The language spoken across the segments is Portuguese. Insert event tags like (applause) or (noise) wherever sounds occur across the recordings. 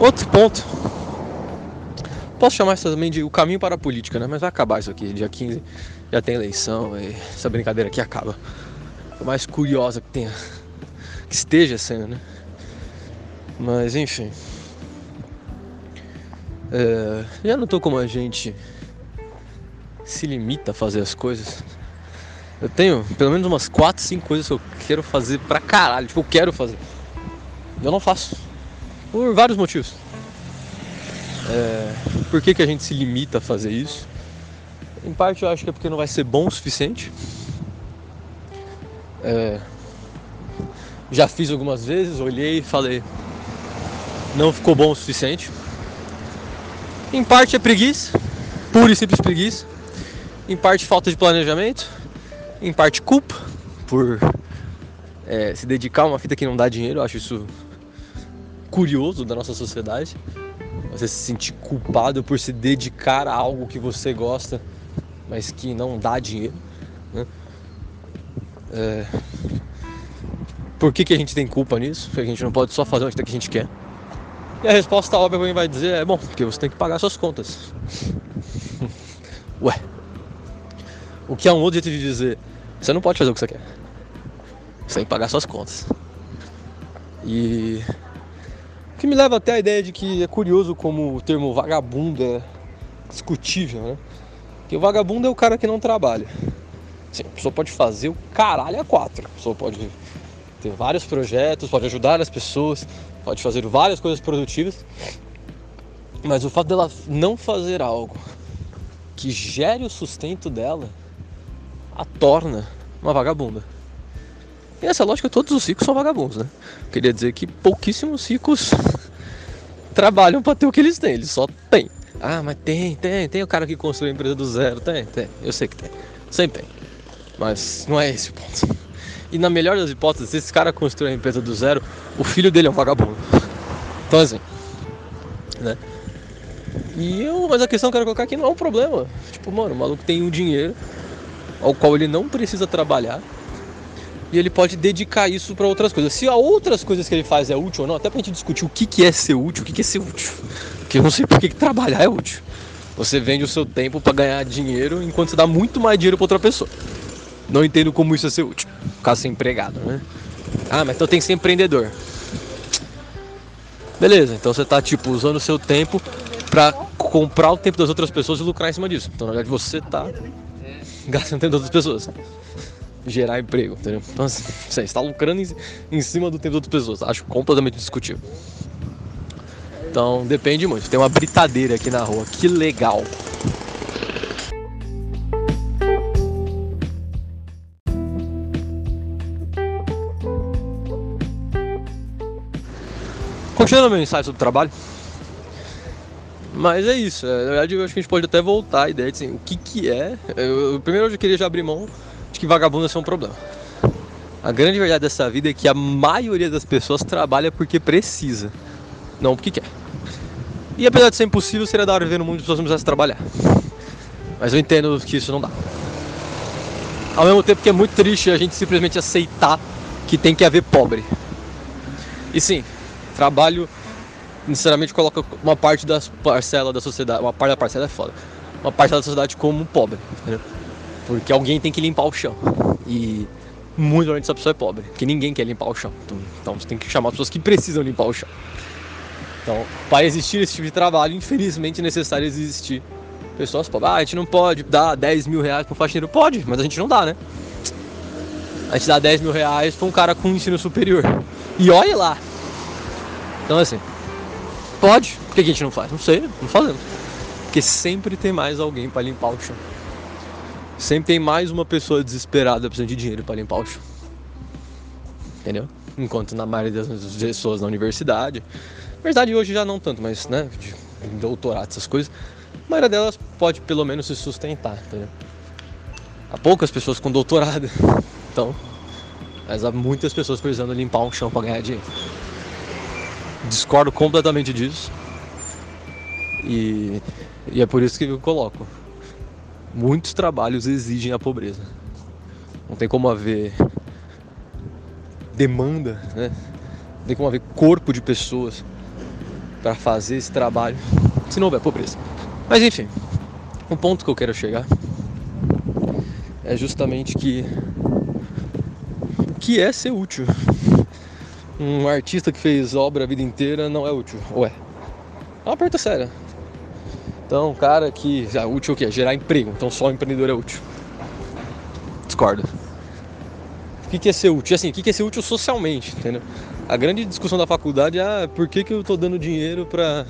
Outro ponto. Posso chamar isso também de o caminho para a política, né? Mas vai acabar isso aqui. Dia 15 já tem eleição e essa brincadeira aqui acaba. Por mais curiosa que tenha. Que esteja sendo, né? Mas enfim. É, já notou como a gente se limita a fazer as coisas? Eu tenho pelo menos umas 4, 5 coisas que eu quero fazer pra caralho. Tipo, eu quero fazer. Eu não faço. Por vários motivos. É, por que, que a gente se limita a fazer isso? Em parte eu acho que é porque não vai ser bom o suficiente. É, já fiz algumas vezes, olhei e falei, não ficou bom o suficiente. Em parte é preguiça, pura e simples preguiça. Em parte falta de planejamento. Em parte culpa por é, se dedicar a uma fita que não dá dinheiro. Eu acho isso curioso da nossa sociedade. Você se sentir culpado por se dedicar a algo que você gosta, mas que não dá dinheiro. Né? É... Por que, que a gente tem culpa nisso? Porque a gente não pode só fazer o que a gente quer. E a resposta óbvia que alguém vai dizer é: bom, porque você tem que pagar suas contas. (laughs) Ué. O que é um outro jeito de dizer: você não pode fazer o que você quer. Você tem que pagar suas contas. E que me leva até a ideia de que é curioso como o termo vagabundo é discutível, né? Que o vagabundo é o cara que não trabalha. Sim, a pessoa pode fazer o caralho a quatro. A pessoa pode ter vários projetos, pode ajudar as pessoas, pode fazer várias coisas produtivas. Mas o fato dela não fazer algo que gere o sustento dela a torna uma vagabunda. E essa lógica, todos os ricos são vagabundos, né? Queria dizer que pouquíssimos ricos (laughs) trabalham para ter o que eles têm, eles só têm. Ah, mas tem, tem, tem o cara que construiu a empresa do zero, tem, tem, eu sei que tem, sempre tem. Mas não é esse o ponto. E na melhor das hipóteses, se esse cara construiu a empresa do zero, o filho dele é um vagabundo. Então assim, né? E eu, mas a questão que eu quero colocar aqui não é um problema. Tipo, mano, o maluco tem um dinheiro ao qual ele não precisa trabalhar e ele pode dedicar isso para outras coisas. Se há outras coisas que ele faz é útil ou não, até pra gente discutir o que, que é ser útil, o que, que é ser útil. Porque eu não sei por que trabalhar é útil. Você vende o seu tempo para ganhar dinheiro enquanto você dá muito mais dinheiro para outra pessoa. Não entendo como isso é ser útil. Ficar ser empregado, né? Ah, mas então tem que ser empreendedor. Beleza, então você tá tipo usando o seu tempo para comprar o tempo das outras pessoas e lucrar em cima disso. Então na verdade você tá gastando tempo das outras pessoas gerar emprego, entendeu? Então, assim, você está lucrando em, em cima do tempo de outras pessoas. Acho completamente discutível. Então, depende muito. Tem uma britadeira aqui na rua. Que legal. Continuando meu ensaio sobre trabalho. Mas é isso. É, na verdade, eu acho que a gente pode até voltar a ideia de assim, o que, que é. Eu, primeiro eu queria já abrir mão que vagabundo é um problema. A grande verdade dessa vida é que a maioria das pessoas trabalha porque precisa, não porque quer. E apesar de ser impossível, seria da hora viver no mundo de pessoas não precisassem trabalhar. Mas eu entendo que isso não dá. Ao mesmo tempo que é muito triste a gente simplesmente aceitar que tem que haver pobre. E sim, trabalho necessariamente coloca uma parte da parcela da sociedade, uma parte da parcela é foda, uma parte da sociedade como pobre, entendeu? Porque alguém tem que limpar o chão. E muito provavelmente essa pessoa é pobre, porque ninguém quer limpar o chão. Então, então você tem que chamar pessoas que precisam limpar o chão. Então, para existir esse tipo de trabalho, infelizmente é necessário existir pessoas pobres. Ah, a gente não pode dar 10 mil reais para um faxineiro. Pode, mas a gente não dá, né? A gente dá 10 mil reais para um cara com ensino superior. E olha lá! Então, assim, pode. Por que a gente não faz? Não sei, não fazemos. Porque sempre tem mais alguém para limpar o chão. Sempre tem mais uma pessoa desesperada precisando de dinheiro para limpar o chão. Entendeu? Enquanto na maioria das pessoas na universidade, na verdade hoje já não tanto, mas né, de doutorado, essas coisas, a maioria delas pode pelo menos se sustentar, entendeu? Há poucas pessoas com doutorado, (laughs) então, mas há muitas pessoas precisando limpar um chão para ganhar dinheiro. Discordo completamente disso. E, e é por isso que eu coloco muitos trabalhos exigem a pobreza. Não tem como haver demanda, né? Não tem como haver corpo de pessoas para fazer esse trabalho se não houver pobreza. Mas enfim, o ponto que eu quero chegar é justamente que que é ser útil? Um artista que fez obra a vida inteira não é útil, ou é? É uma pergunta séria. Então, cara que é útil o quê? Gerar emprego. Então só o empreendedor é útil. Discordo. O que é ser útil? Assim, o que é ser útil socialmente, entendeu? A grande discussão da faculdade é ah, por que, que eu tô dando dinheiro para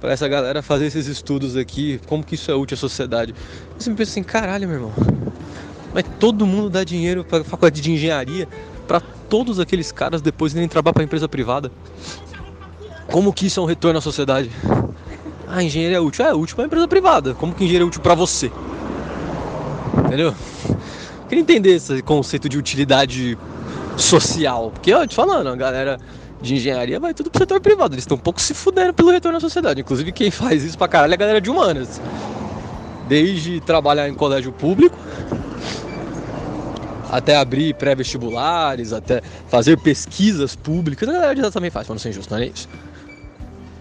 para essa galera fazer esses estudos aqui, como que isso é útil à sociedade. Você me pensa assim, caralho, meu irmão. Mas todo mundo dá dinheiro para faculdade de engenharia para todos aqueles caras depois irem trabalhar para empresa privada. Como que isso é um retorno à sociedade? Ah, engenharia útil. É útil para empresa privada. Como que engenharia é útil para você? Entendeu? Queria entender esse conceito de utilidade social. Porque, ó, te falando, a galera de engenharia vai tudo pro setor privado. Eles estão um pouco se fudendo pelo retorno à sociedade. Inclusive, quem faz isso pra caralho é a galera de humanas. Desde trabalhar em colégio público, até abrir pré-vestibulares, até fazer pesquisas públicas. A galera de também faz, para não ser injusto, não é isso?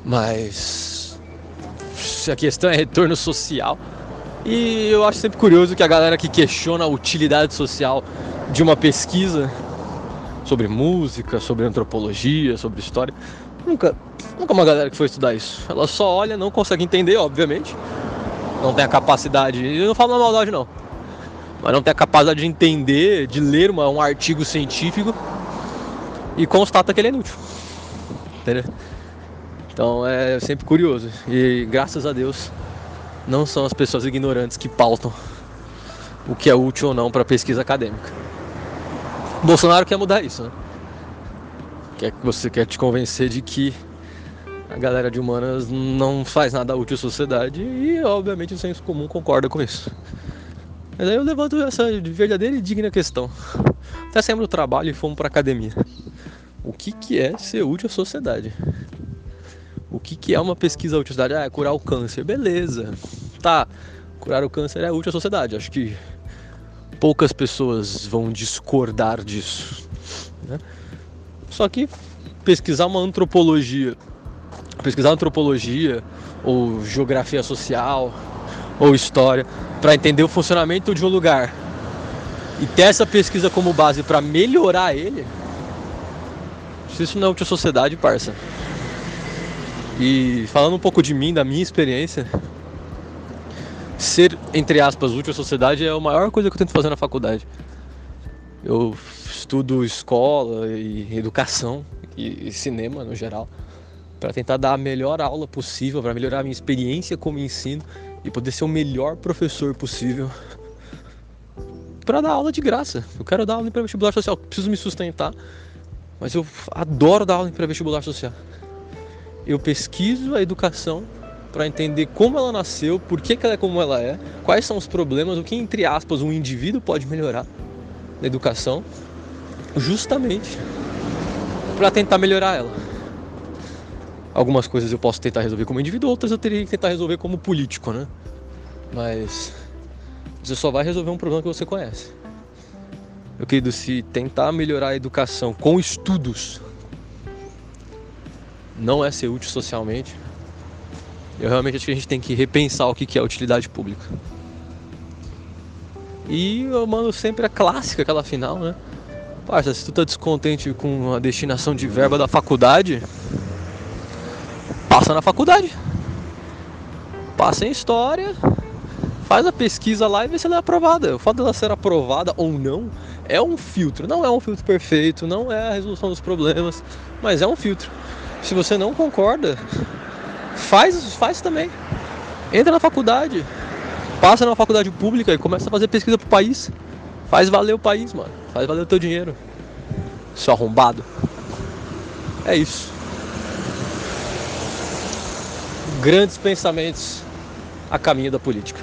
Mas. A questão é retorno social. E eu acho sempre curioso que a galera que questiona a utilidade social de uma pesquisa sobre música, sobre antropologia, sobre história. Nunca, nunca uma galera que foi estudar isso. Ela só olha, não consegue entender, obviamente. Não tem a capacidade, eu não falo na maldade não. Mas não tem a capacidade de entender, de ler uma, um artigo científico e constata que ele é inútil. Entendeu? Então é sempre curioso. E graças a Deus não são as pessoas ignorantes que pautam o que é útil ou não para pesquisa acadêmica. Bolsonaro quer mudar isso, né? Quer que você quer te convencer de que a galera de humanas não faz nada útil à sociedade e obviamente o senso comum concorda com isso. Mas aí eu levanto essa verdadeira e digna questão. Até saímos do trabalho e fomos para academia. O que, que é ser útil à sociedade? O que, que é uma pesquisa útil à sociedade? Ah, é curar o câncer. Beleza. Tá, curar o câncer é útil à sociedade. Acho que poucas pessoas vão discordar disso. Né? Só que pesquisar uma antropologia, pesquisar antropologia ou geografia social ou história para entender o funcionamento de um lugar e ter essa pesquisa como base para melhorar ele, isso não é útil à sociedade, parça. E falando um pouco de mim, da minha experiência, ser, entre aspas, útil à sociedade é a maior coisa que eu tento fazer na faculdade. Eu estudo escola e educação e cinema no geral para tentar dar a melhor aula possível, para melhorar a minha experiência como ensino e poder ser o melhor professor possível para dar aula de graça. Eu quero dar aula em pré-vestibular social, preciso me sustentar, mas eu adoro dar aula em pré-vestibular social. Eu pesquiso a educação para entender como ela nasceu, por que, que ela é como ela é, quais são os problemas, o que, entre aspas, um indivíduo pode melhorar na educação, justamente para tentar melhorar ela. Algumas coisas eu posso tentar resolver como indivíduo, outras eu teria que tentar resolver como político, né? Mas você só vai resolver um problema que você conhece. Eu querido, se tentar melhorar a educação com estudos não é ser útil socialmente, eu realmente acho que a gente tem que repensar o que é utilidade pública. E eu mando sempre a clássica, aquela final, né? Parça, se tu tá descontente com a destinação de verba da faculdade, passa na faculdade. Passa em história, faz a pesquisa lá e vê se ela é aprovada. O fato dela ser aprovada ou não é um filtro. Não é um filtro perfeito, não é a resolução dos problemas, mas é um filtro. Se você não concorda, Faz, faz também. Entra na faculdade, passa na faculdade pública e começa a fazer pesquisa pro país. Faz valer o país, mano. Faz valer o teu dinheiro. Seu arrombado. É isso. Grandes pensamentos a caminho da política.